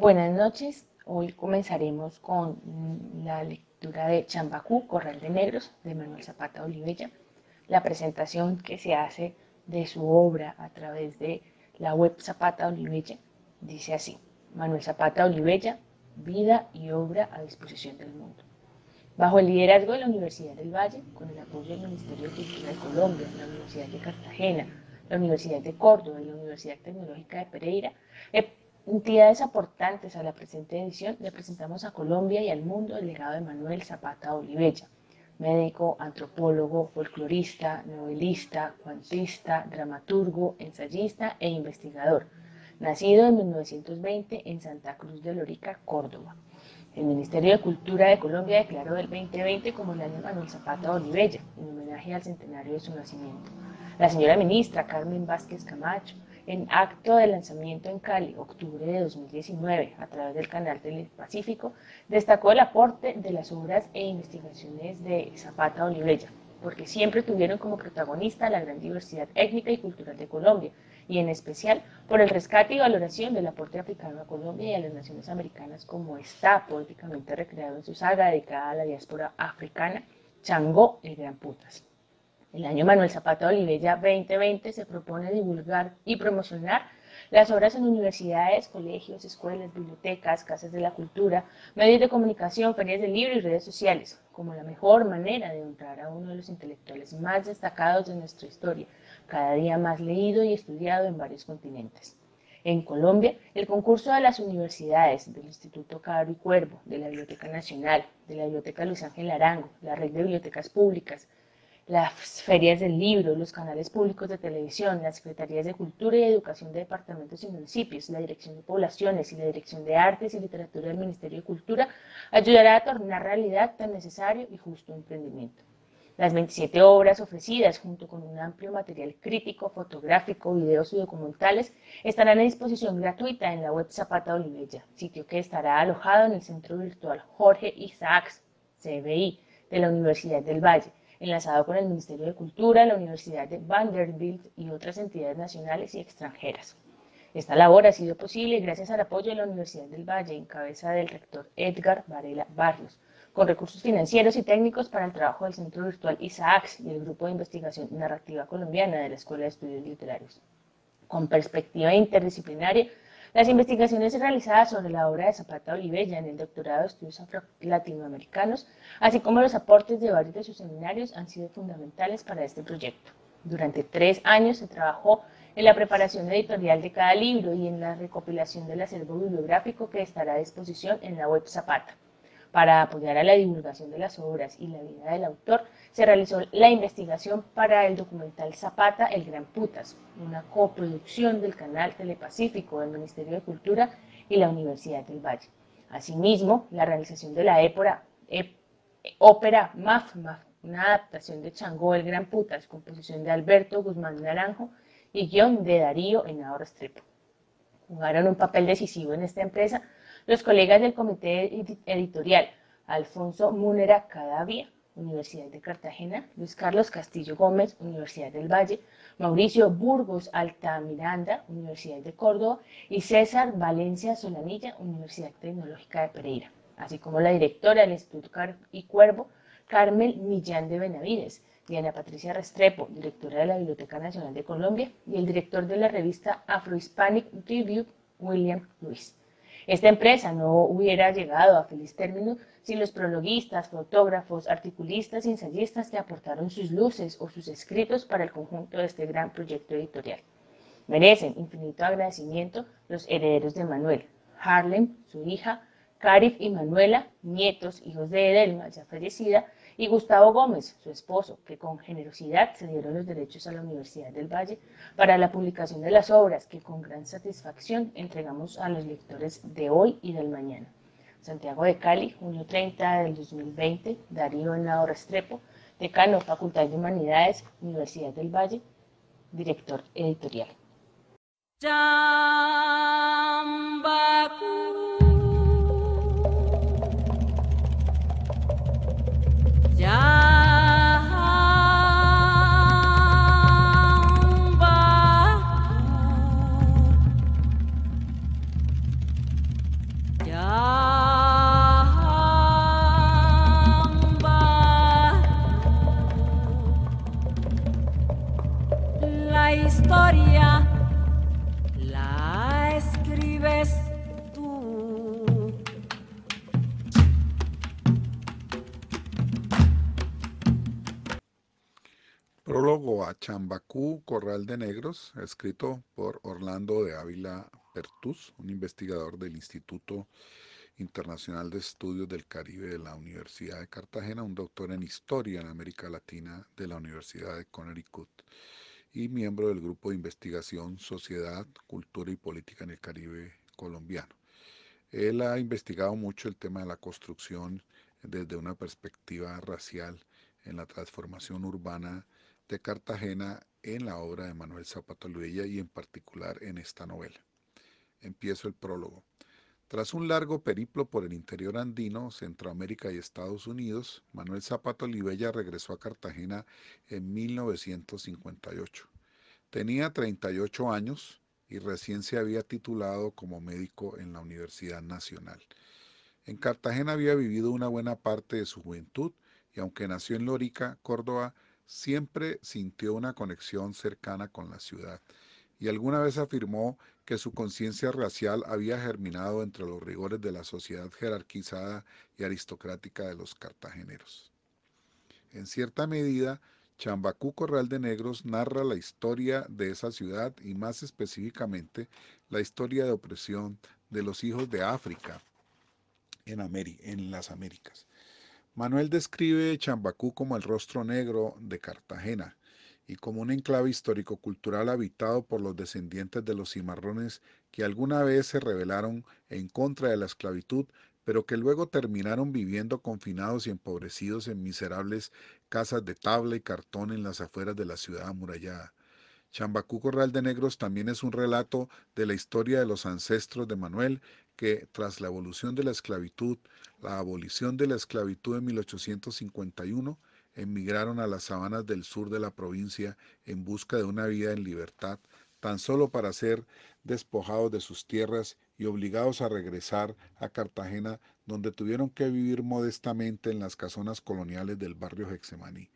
Buenas noches. Hoy comenzaremos con la lectura de Chambacú, Corral de Negros, de Manuel Zapata Olivella. La presentación que se hace de su obra a través de la web Zapata Olivella dice así: Manuel Zapata Olivella, vida y obra a disposición del mundo. Bajo el liderazgo de la Universidad del Valle, con el apoyo del Ministerio de Cultura de Colombia, la Universidad de Cartagena, la Universidad de Córdoba y la Universidad Tecnológica de Pereira, entidades aportantes a la presente edición, le presentamos a Colombia y al mundo el legado de Manuel Zapata Olivella, médico, antropólogo, folclorista, novelista, cuantista, dramaturgo, ensayista e investigador, nacido en 1920 en Santa Cruz de Lorica, Córdoba. El Ministerio de Cultura de Colombia declaró el 2020 como el año Manuel Zapata Olivella, en homenaje al centenario de su nacimiento. La señora ministra Carmen Vázquez Camacho, en acto de lanzamiento en Cali, octubre de 2019, a través del canal Telepacífico, destacó el aporte de las obras e investigaciones de Zapata Olivella, porque siempre tuvieron como protagonista la gran diversidad étnica y cultural de Colombia, y en especial por el rescate y valoración del aporte africano a Colombia y a las naciones americanas como está poéticamente recreado en su saga dedicada a la diáspora africana, Changó el Gran Putas. El año Manuel Zapata Olivella 2020 se propone divulgar y promocionar las obras en universidades, colegios, escuelas, bibliotecas, casas de la cultura, medios de comunicación, ferias de libro y redes sociales, como la mejor manera de honrar a uno de los intelectuales más destacados de nuestra historia, cada día más leído y estudiado en varios continentes. En Colombia, el concurso de las universidades, del Instituto Caro y Cuervo, de la Biblioteca Nacional, de la Biblioteca Luis Ángel Arango, la Red de Bibliotecas Públicas, las ferias del libro, los canales públicos de televisión, las secretarías de Cultura y Educación de departamentos y municipios, la Dirección de Poblaciones y la Dirección de Artes y Literatura del Ministerio de Cultura ayudará a tornar realidad tan necesario y justo emprendimiento. Las 27 obras ofrecidas, junto con un amplio material crítico, fotográfico, videos y documentales, estarán a disposición gratuita en la web Zapata Olivella, sitio que estará alojado en el Centro Virtual Jorge Isaacs, CBI, de la Universidad del Valle, enlazado con el Ministerio de Cultura, la Universidad de Vanderbilt y otras entidades nacionales y extranjeras. Esta labor ha sido posible gracias al apoyo de la Universidad del Valle, en cabeza del rector Edgar Varela Barrios, con recursos financieros y técnicos para el trabajo del Centro Virtual ISAAX y el Grupo de Investigación Narrativa Colombiana de la Escuela de Estudios Literarios. Con perspectiva interdisciplinaria, las investigaciones realizadas sobre la obra de Zapata Olivella en el doctorado de estudios latinoamericanos, así como los aportes de varios de sus seminarios, han sido fundamentales para este proyecto. Durante tres años se trabajó en la preparación editorial de cada libro y en la recopilación del acervo bibliográfico que estará a disposición en la web Zapata. Para apoyar a la divulgación de las obras y la vida del autor, se realizó la investigación para el documental Zapata, el Gran Putas, una coproducción del canal Telepacífico del Ministerio de Cultura y la Universidad del Valle. Asimismo, la realización de la épora, ópera MAF, una adaptación de Changó, el Gran Putas, composición de Alberto Guzmán Naranjo y guion de Darío Henao Restrepo. Jugaron un papel decisivo en esta empresa los colegas del comité editorial, Alfonso Múnera Cadavia, Universidad de Cartagena, Luis Carlos Castillo Gómez, Universidad del Valle, Mauricio Burgos Altamiranda, Universidad de Córdoba, y César Valencia Solanilla, Universidad Tecnológica de Pereira, así como la directora del Instituto y Cuervo, Carmel Millán de Benavides, Diana Patricia Restrepo, directora de la Biblioteca Nacional de Colombia, y el director de la revista Afro Hispanic Review, William Luis. Esta empresa no hubiera llegado a feliz término sin los prologuistas, fotógrafos, articulistas y ensayistas que aportaron sus luces o sus escritos para el conjunto de este gran proyecto editorial. Merecen infinito agradecimiento los herederos de Manuel, Harlem, su hija, Carif y Manuela, nietos, hijos de Edelma, ya fallecida, y Gustavo Gómez, su esposo, que con generosidad se dieron los derechos a la Universidad del Valle para la publicación de las obras que con gran satisfacción entregamos a los lectores de hoy y del mañana. Santiago de Cali, junio 30 del 2020, Darío Henao Restrepo, decano Facultad de Humanidades, Universidad del Valle, director editorial. Corral de Negros, escrito por Orlando de Ávila Pertus, un investigador del Instituto Internacional de Estudios del Caribe de la Universidad de Cartagena, un doctor en Historia en América Latina de la Universidad de Connecticut y miembro del Grupo de Investigación Sociedad, Cultura y Política en el Caribe colombiano. Él ha investigado mucho el tema de la construcción desde una perspectiva racial en la transformación urbana de Cartagena en la obra de Manuel Zapata Luella y en particular en esta novela. Empiezo el prólogo. Tras un largo periplo por el interior andino, Centroamérica y Estados Unidos, Manuel Zapata Olivella regresó a Cartagena en 1958. Tenía 38 años y recién se había titulado como médico en la Universidad Nacional. En Cartagena había vivido una buena parte de su juventud y aunque nació en Lorica, Córdoba, siempre sintió una conexión cercana con la ciudad y alguna vez afirmó que su conciencia racial había germinado entre los rigores de la sociedad jerarquizada y aristocrática de los cartageneros. En cierta medida, Chambacú Corral de Negros narra la historia de esa ciudad y más específicamente la historia de opresión de los hijos de África en, en las Américas. Manuel describe Chambacú como el rostro negro de Cartagena, y como un enclave histórico-cultural habitado por los descendientes de los cimarrones que alguna vez se rebelaron en contra de la esclavitud, pero que luego terminaron viviendo confinados y empobrecidos en miserables casas de tabla y cartón en las afueras de la ciudad amurallada. Chambacú Corral de Negros también es un relato de la historia de los ancestros de Manuel, que tras la evolución de la esclavitud, la abolición de la esclavitud en 1851, emigraron a las sabanas del sur de la provincia en busca de una vida en libertad, tan solo para ser despojados de sus tierras y obligados a regresar a Cartagena, donde tuvieron que vivir modestamente en las casonas coloniales del barrio Hexemaní.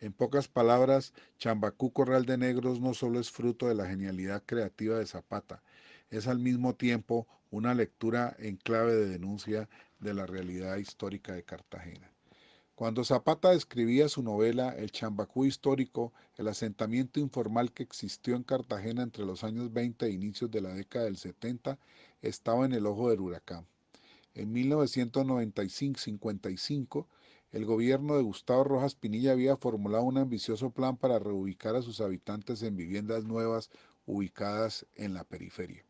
En pocas palabras, Chambacú Corral de Negros no solo es fruto de la genialidad creativa de Zapata, es al mismo tiempo una lectura en clave de denuncia de la realidad histórica de Cartagena. Cuando Zapata escribía su novela El Chambacú histórico, el asentamiento informal que existió en Cartagena entre los años 20 e inicios de la década del 70 estaba en el ojo del huracán. En 1995-55, el gobierno de Gustavo Rojas Pinilla había formulado un ambicioso plan para reubicar a sus habitantes en viviendas nuevas ubicadas en la periferia.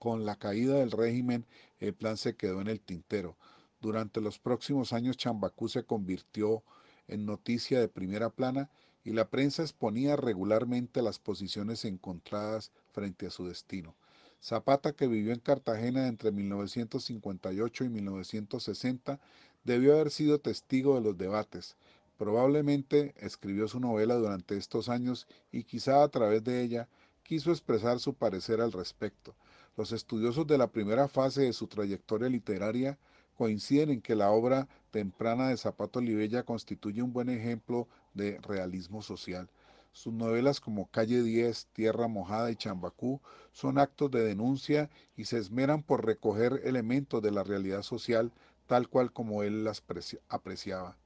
Con la caída del régimen, el plan se quedó en el tintero durante los próximos años Chambacú se convirtió en noticia de primera plana y la prensa exponía regularmente las posiciones encontradas frente a su destino. Zapata, que vivió en Cartagena entre 1958 y 1960, debió haber sido testigo de los debates. Probablemente escribió su novela durante estos años y quizá a través de ella quiso expresar su parecer al respecto. Los estudiosos de la primera fase de su trayectoria literaria coinciden en que la obra temprana de Zapato Olivella constituye un buen ejemplo de realismo social. Sus novelas como Calle 10, Tierra Mojada y Chambacú son actos de denuncia y se esmeran por recoger elementos de la realidad social tal cual como él las apreciaba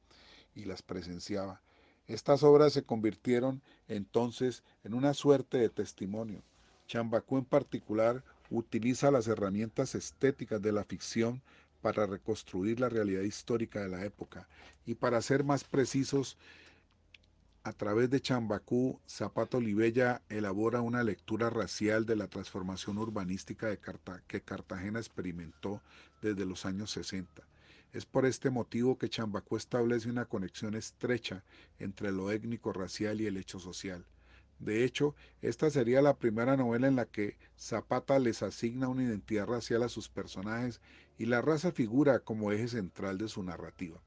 y las presenciaba. Estas obras se convirtieron entonces en una suerte de testimonio. Chambacú en particular utiliza las herramientas estéticas de la ficción para reconstruir la realidad histórica de la época. Y para ser más precisos, a través de Chambacú, Zapato Olivella elabora una lectura racial de la transformación urbanística de que Cartagena experimentó desde los años 60. Es por este motivo que Chambacú establece una conexión estrecha entre lo étnico racial y el hecho social. De hecho, esta sería la primera novela en la que Zapata les asigna una identidad racial a sus personajes y la raza figura como eje central de su narrativa.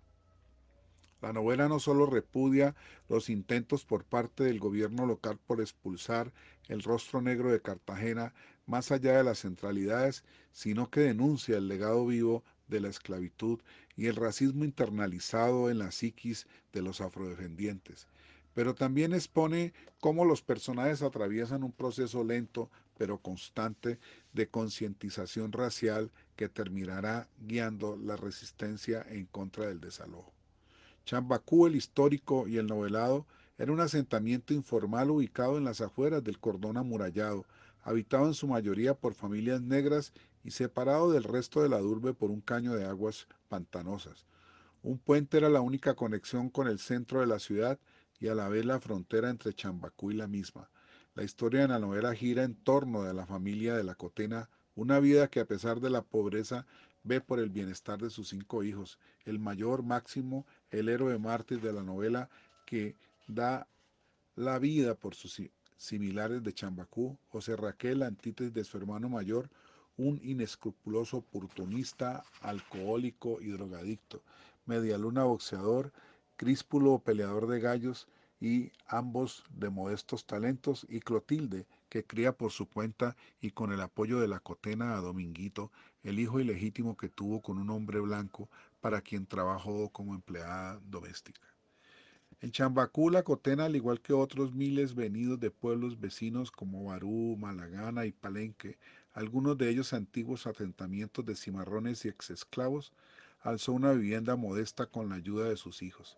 La novela no solo repudia los intentos por parte del gobierno local por expulsar el rostro negro de Cartagena más allá de las centralidades, sino que denuncia el legado vivo de la esclavitud y el racismo internalizado en la psiquis de los afrodescendientes, pero también expone cómo los personajes atraviesan un proceso lento pero constante de concientización racial que terminará guiando la resistencia en contra del desalojo. Chambacú, el histórico y el novelado, era un asentamiento informal ubicado en las afueras del cordón amurallado, habitado en su mayoría por familias negras y separado del resto de la urbe por un caño de aguas pantanosas. Un puente era la única conexión con el centro de la ciudad y a la vez la frontera entre Chambacú y la misma. La historia de la novela gira en torno de la familia de la Cotena, una vida que a pesar de la pobreza ve por el bienestar de sus cinco hijos. El mayor Máximo, el héroe mártir de la novela que da la vida por sus similares de Chambacú, José Raquel, antítesis de su hermano mayor, un inescrupuloso oportunista, alcohólico y drogadicto, Medialuna boxeador, Críspulo peleador de gallos y ambos de modestos talentos, y Clotilde, que cría por su cuenta y con el apoyo de la cotena a Dominguito, el hijo ilegítimo que tuvo con un hombre blanco para quien trabajó como empleada doméstica. En Chambacú, la Cotena, al igual que otros miles venidos de pueblos vecinos como Barú, Malagana y Palenque, algunos de ellos antiguos asentamientos de cimarrones y exesclavos, alzó una vivienda modesta con la ayuda de sus hijos.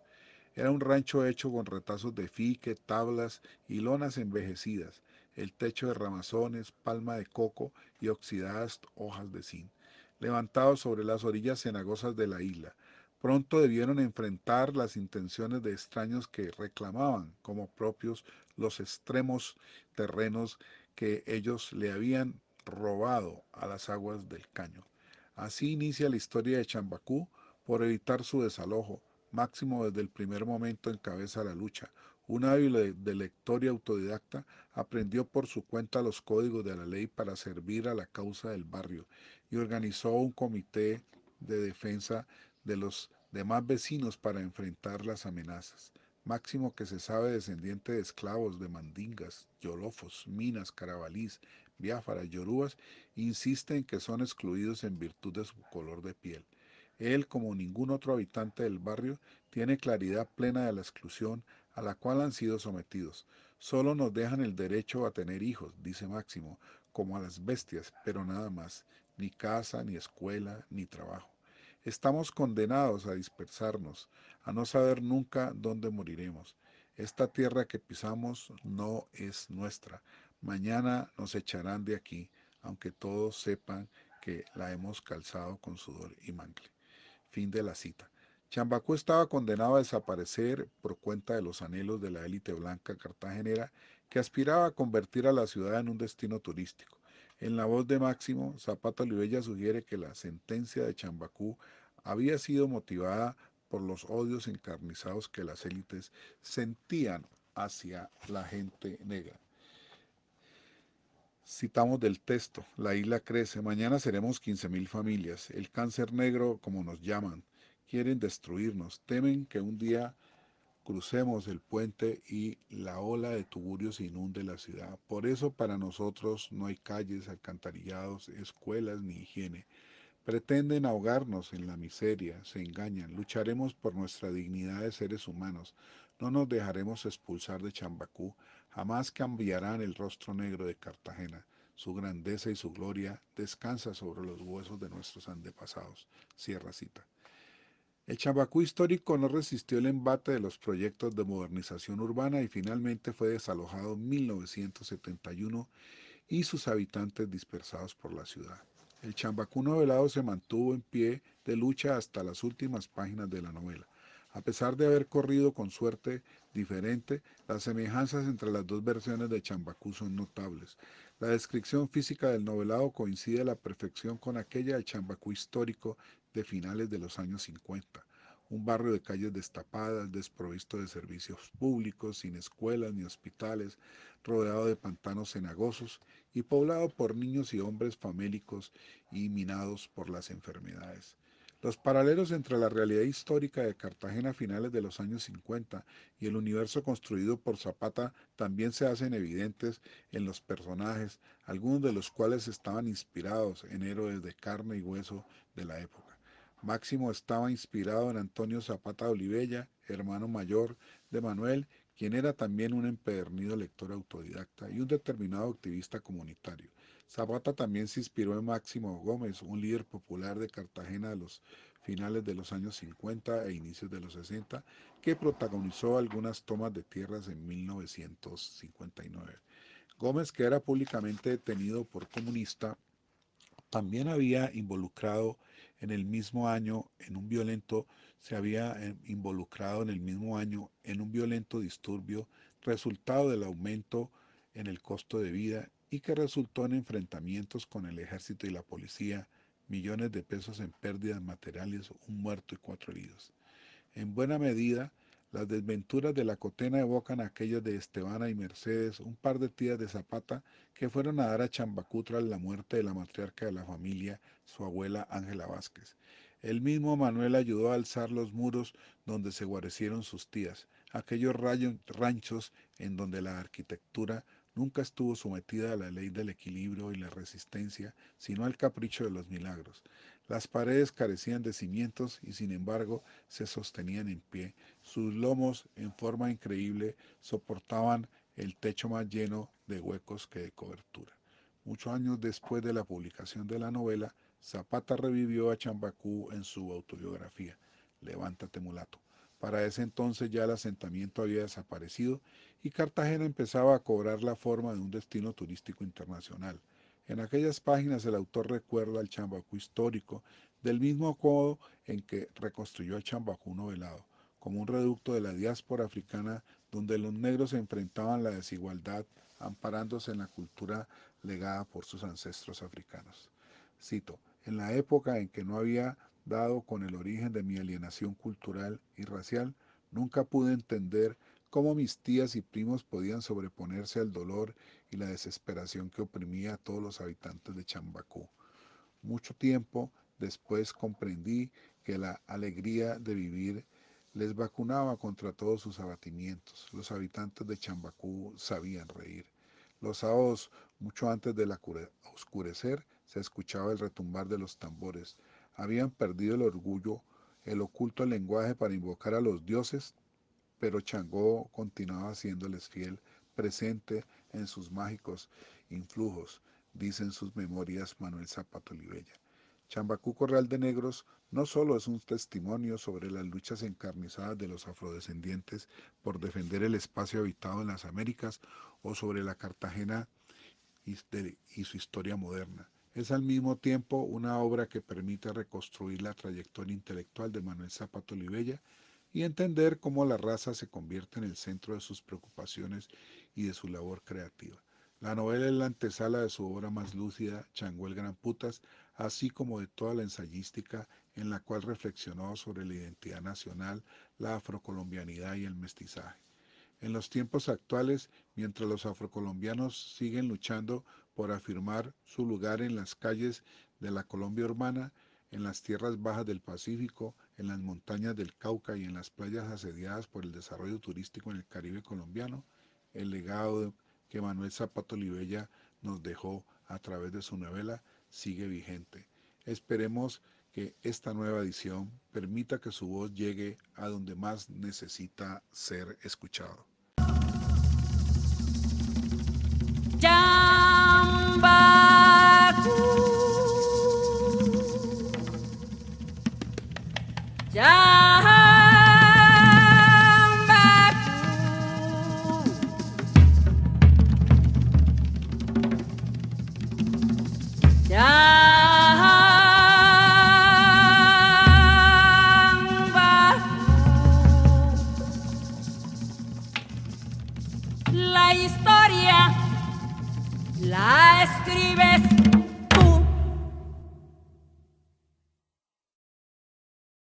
Era un rancho hecho con retazos de fique, tablas y lonas envejecidas, el techo de ramazones, palma de coco y oxidadas hojas de zinc, levantados sobre las orillas cenagosas de la isla, Pronto debieron enfrentar las intenciones de extraños que reclamaban como propios los extremos terrenos que ellos le habían robado a las aguas del caño. Así inicia la historia de Chambacú por evitar su desalojo. Máximo desde el primer momento encabeza la lucha. Un hábil de lector y autodidacta aprendió por su cuenta los códigos de la ley para servir a la causa del barrio y organizó un comité de defensa de los demás vecinos para enfrentar las amenazas. Máximo que se sabe descendiente de esclavos de mandingas, yolofos, minas, carabalís, biáfaras, yorubas, insiste en que son excluidos en virtud de su color de piel. Él, como ningún otro habitante del barrio, tiene claridad plena de la exclusión a la cual han sido sometidos. Solo nos dejan el derecho a tener hijos, dice Máximo, como a las bestias, pero nada más, ni casa, ni escuela, ni trabajo. Estamos condenados a dispersarnos, a no saber nunca dónde moriremos. Esta tierra que pisamos no es nuestra. Mañana nos echarán de aquí, aunque todos sepan que la hemos calzado con sudor y mangle. Fin de la cita. Chambacú estaba condenado a desaparecer por cuenta de los anhelos de la élite blanca cartagenera que aspiraba a convertir a la ciudad en un destino turístico. En la voz de Máximo, Zapata Olivella sugiere que la sentencia de Chambacú había sido motivada por los odios encarnizados que las élites sentían hacia la gente negra. Citamos del texto, la isla crece, mañana seremos 15.000 familias, el cáncer negro, como nos llaman, quieren destruirnos, temen que un día crucemos el puente y la ola de tuburios inunde la ciudad. Por eso para nosotros no hay calles, alcantarillados, escuelas ni higiene. Pretenden ahogarnos en la miseria, se engañan. Lucharemos por nuestra dignidad de seres humanos. No nos dejaremos expulsar de Chambacú. Jamás cambiarán el rostro negro de Cartagena. Su grandeza y su gloria descansa sobre los huesos de nuestros antepasados. Cierra cita. El Chambacú histórico no resistió el embate de los proyectos de modernización urbana y finalmente fue desalojado en 1971 y sus habitantes dispersados por la ciudad. El Chambacú novelado se mantuvo en pie de lucha hasta las últimas páginas de la novela. A pesar de haber corrido con suerte diferente, las semejanzas entre las dos versiones de Chambacú son notables. La descripción física del novelado coincide a la perfección con aquella del Chambacú histórico de finales de los años 50. Un barrio de calles destapadas, desprovisto de servicios públicos, sin escuelas ni hospitales, rodeado de pantanos cenagosos y poblado por niños y hombres famélicos y minados por las enfermedades. Los paralelos entre la realidad histórica de Cartagena a finales de los años 50 y el universo construido por Zapata también se hacen evidentes en los personajes, algunos de los cuales estaban inspirados en héroes de carne y hueso de la época. Máximo estaba inspirado en Antonio Zapata Olivella, hermano mayor de Manuel, quien era también un empedernido lector autodidacta y un determinado activista comunitario. Zapata también se inspiró en Máximo Gómez, un líder popular de Cartagena de los finales de los años 50 e inicios de los 60, que protagonizó algunas tomas de tierras en 1959. Gómez, que era públicamente detenido por comunista, también había involucrado en el mismo año en un violento, se había eh, involucrado en el mismo año en un violento disturbio resultado del aumento en el costo de vida y que resultó en enfrentamientos con el ejército y la policía, millones de pesos en pérdidas materiales, un muerto y cuatro heridos. En buena medida, las desventuras de la cotena evocan aquellas de Estebana y Mercedes, un par de tías de Zapata que fueron a dar a Chambacú tras la muerte de la matriarca de la familia, su abuela Ángela Vázquez. El mismo Manuel ayudó a alzar los muros donde se guarecieron sus tías, aquellos ranchos en donde la arquitectura nunca estuvo sometida a la ley del equilibrio y la resistencia, sino al capricho de los milagros. Las paredes carecían de cimientos y sin embargo se sostenían en pie. Sus lomos, en forma increíble, soportaban el techo más lleno de huecos que de cobertura. Muchos años después de la publicación de la novela, Zapata revivió a Chambacú en su autobiografía, Levántate mulato. Para ese entonces ya el asentamiento había desaparecido y Cartagena empezaba a cobrar la forma de un destino turístico internacional. En aquellas páginas el autor recuerda al Chambacú histórico, del mismo modo en que reconstruyó el Chambacú novelado, como un reducto de la diáspora africana donde los negros enfrentaban la desigualdad amparándose en la cultura legada por sus ancestros africanos. Cito, en la época en que no había dado con el origen de mi alienación cultural y racial, nunca pude entender cómo mis tías y primos podían sobreponerse al dolor y la desesperación que oprimía a todos los habitantes de Chambacú. Mucho tiempo después comprendí que la alegría de vivir les vacunaba contra todos sus abatimientos. Los habitantes de Chambacú sabían reír. Los sábados, mucho antes del oscurecer, se escuchaba el retumbar de los tambores. Habían perdido el orgullo, el oculto lenguaje para invocar a los dioses pero Changó continuaba siéndoles fiel, presente en sus mágicos influjos, dice en sus memorias Manuel Zapato Olivella. Chambacú Corral de Negros no solo es un testimonio sobre las luchas encarnizadas de los afrodescendientes por defender el espacio habitado en las Américas o sobre la Cartagena y su historia moderna. Es al mismo tiempo una obra que permite reconstruir la trayectoria intelectual de Manuel Zapato Olivella y entender cómo la raza se convierte en el centro de sus preocupaciones y de su labor creativa. La novela es la antesala de su obra más lúcida, Chango el Gran Putas, así como de toda la ensayística en la cual reflexionó sobre la identidad nacional, la afrocolombianidad y el mestizaje. En los tiempos actuales, mientras los afrocolombianos siguen luchando por afirmar su lugar en las calles de la Colombia urbana, en las tierras bajas del Pacífico, en las montañas del Cauca y en las playas asediadas por el desarrollo turístico en el Caribe colombiano, el legado que Manuel Zapato Olivella nos dejó a través de su novela sigue vigente. Esperemos que esta nueva edición permita que su voz llegue a donde más necesita ser escuchado. La